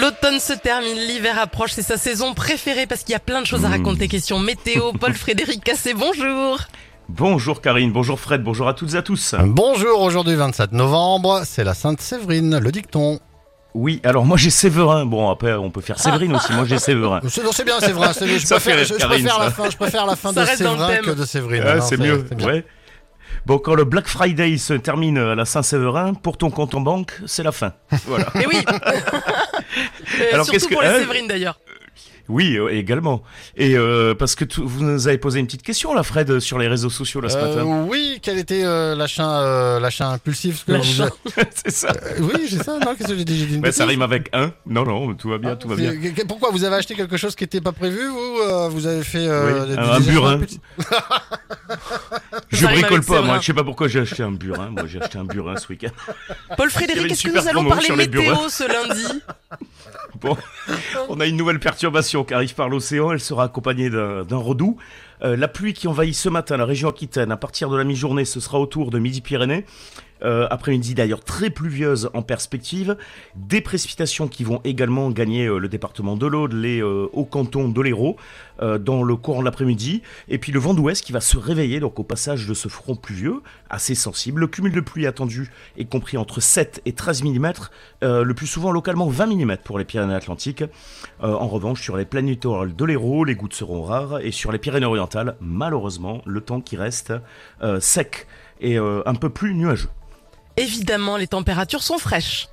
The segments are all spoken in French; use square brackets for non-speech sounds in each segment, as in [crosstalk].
L'automne se termine, l'hiver approche, c'est sa saison préférée parce qu'il y a plein de choses à raconter. Question météo, Paul Frédéric Cassé, bonjour. Bonjour Karine, bonjour Fred, bonjour à toutes et à tous. Bonjour, aujourd'hui 27 novembre, c'est la Sainte Séverine, le dicton. Oui, alors moi j'ai Séverin. Bon, après on peut faire Séverine aussi. Moi j'ai Séverin. C'est bien Séverin, c'est- je, [laughs] Ça fait préfère, rire, je- je Karine, préfère la fin, je préfère la fin Ça de Séverin que de Séverine. Ah, Non, c'est mieux. Ouais. Bon, quand le Black Friday se termine à la Saint-Séverin, pour ton compte en banque, c'est la fin. Voilà. Et oui. [laughs] Euh, Alors, surtout qu'est-ce que- pour les hein Séverines d'ailleurs. Oui, euh, également. Et euh, parce que tu- vous nous avez posé une petite question là, Fred, sur les réseaux sociaux là ce Euh, matin. oui, quel était euh, l'achat, euh, l'achat impulsif ce que L'achat. vous- [laughs] c'est ça. Euh, Oui, c'est ça, non Qu'est-ce que j'ai dit? J'ai dit une Bah, ça rime avec un. Non, non, tout va bien, Ah, tout va bien. Pourquoi vous avez acheté quelque chose qui n'était pas prévu ou euh, vous avez fait euh, Oui, des- un- des un burin. [laughs] [laughs] Je bricole pas, moi. Je sais pas pourquoi j'ai acheté un burin. Moi, j'ai acheté un burin ce week-end. Paul Frédéric, est-ce que nous allons parler météo ce lundi [laughs] Bon, on a une nouvelle perturbation qui arrive par l'océan. Elle sera accompagnée d'un redout. Euh, la pluie qui envahit ce matin la région Aquitaine, à partir de la mi-journée, ce sera autour de Midi-Pyrénées. Euh, après-midi d'ailleurs très pluvieuse en perspective. Des précipitations qui vont également gagner euh, le département de l'Aude, les euh, hauts cantons de l'Hérault euh, dans le courant de l'après-midi. Et puis le vent d'ouest qui va se réveiller au passage de ce front pluvieux, assez sensible. Le cumul de pluie attendu est compris entre 7 et 13 mm, euh, le plus souvent localement 20 mm pour les Pyrénées-Atlantiques. Euh, en revanche, sur les plaines littorales de l'Hérault, les gouttes seront rares. Et sur les Pyrénées-Orientales, malheureusement, le temps qui reste euh, sec et euh, un peu plus nuageux. Évidemment, les températures sont fraîches.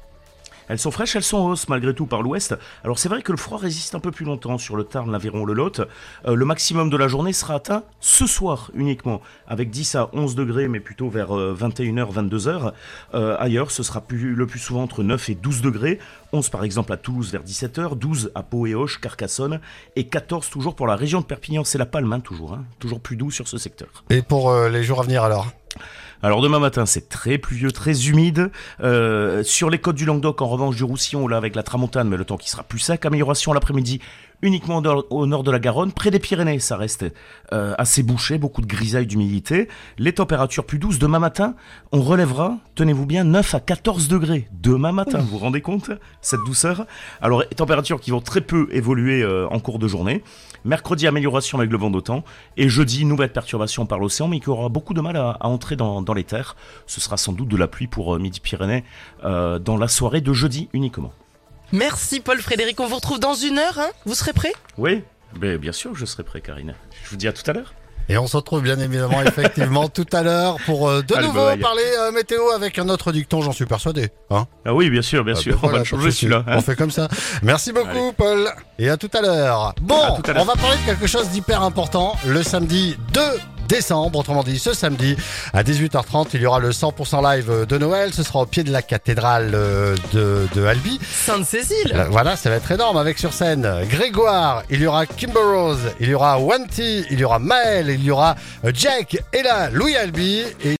Elles sont fraîches, elles sont en hausse malgré tout par l'ouest. Alors c'est vrai que le froid résiste un peu plus longtemps sur le Tarn, l'Aveyron, le Lot. Euh, le maximum de la journée sera atteint ce soir uniquement, avec 10 à 11 degrés, mais plutôt vers euh, 21h, 22h. Euh, ailleurs, ce sera plus, le plus souvent entre 9 et 12 degrés. 11 par exemple à Toulouse vers 17h, 12 à Pau et Auch, Carcassonne, et 14 toujours pour la région de Perpignan. C'est la Palme, hein, toujours, hein, toujours plus doux sur ce secteur. Et pour euh, les jours à venir alors? Alors demain matin, c'est très pluvieux, très humide. Euh, sur les côtes du Languedoc, en revanche, du Roussillon, là avec la tramontane, mais le temps qui sera plus sec. Amélioration l'après-midi, uniquement au nord, de la Garonne. Près des Pyrénées, ça reste euh, assez bouché, beaucoup de grisaille, d'humidité. Les températures plus douces. Demain matin, on relèvera, tenez-vous bien, 9 à 14 degrés. Demain matin, vous vous rendez compte Cette douceur? Alors, températures qui vont très peu évoluer euh, en cours de journée. Mercredi, amélioration avec le vent d'automne. Et jeudi, nouvelle perturbation par l'océan, mais qui aura beaucoup de mal à, à entrer dans, dans les terres. Ce sera sans doute de la pluie pour euh, Midi-Pyrénées euh, dans la soirée de jeudi uniquement. Merci Paul Frédéric, on vous retrouve dans une heure, hein Vous serez prêt? Oui, mais bien sûr, je serai prêt, Karine. Je vous dis à tout à l'heure. Et on se retrouve bien évidemment effectivement [laughs] tout à l'heure pour euh, de Allez, nouveau bye. parler euh, météo avec un autre dicton, j'en suis persuadé. Hein Ah oui, bien sûr, bien Ah, sûr. ben on va voilà, changer celui-là. hein. On fait comme ça. Merci beaucoup, Allez. Paul. Et à tout à l'heure. Bon, À à on va parler de quelque chose d'hyper important. Le samedi 2 décembre, autrement dit ce samedi, à 18h30, il y aura le 100% live de Noël. Ce sera au pied de la cathédrale euh, de, de Albi. Sainte-Cécile Là, Voilà, ça va être énorme avec sur scène Grégoire, il y aura Kimber Rose, il y aura Wanty, il y aura Maël, il y aura euh, Jack, Ella, Louis Albi et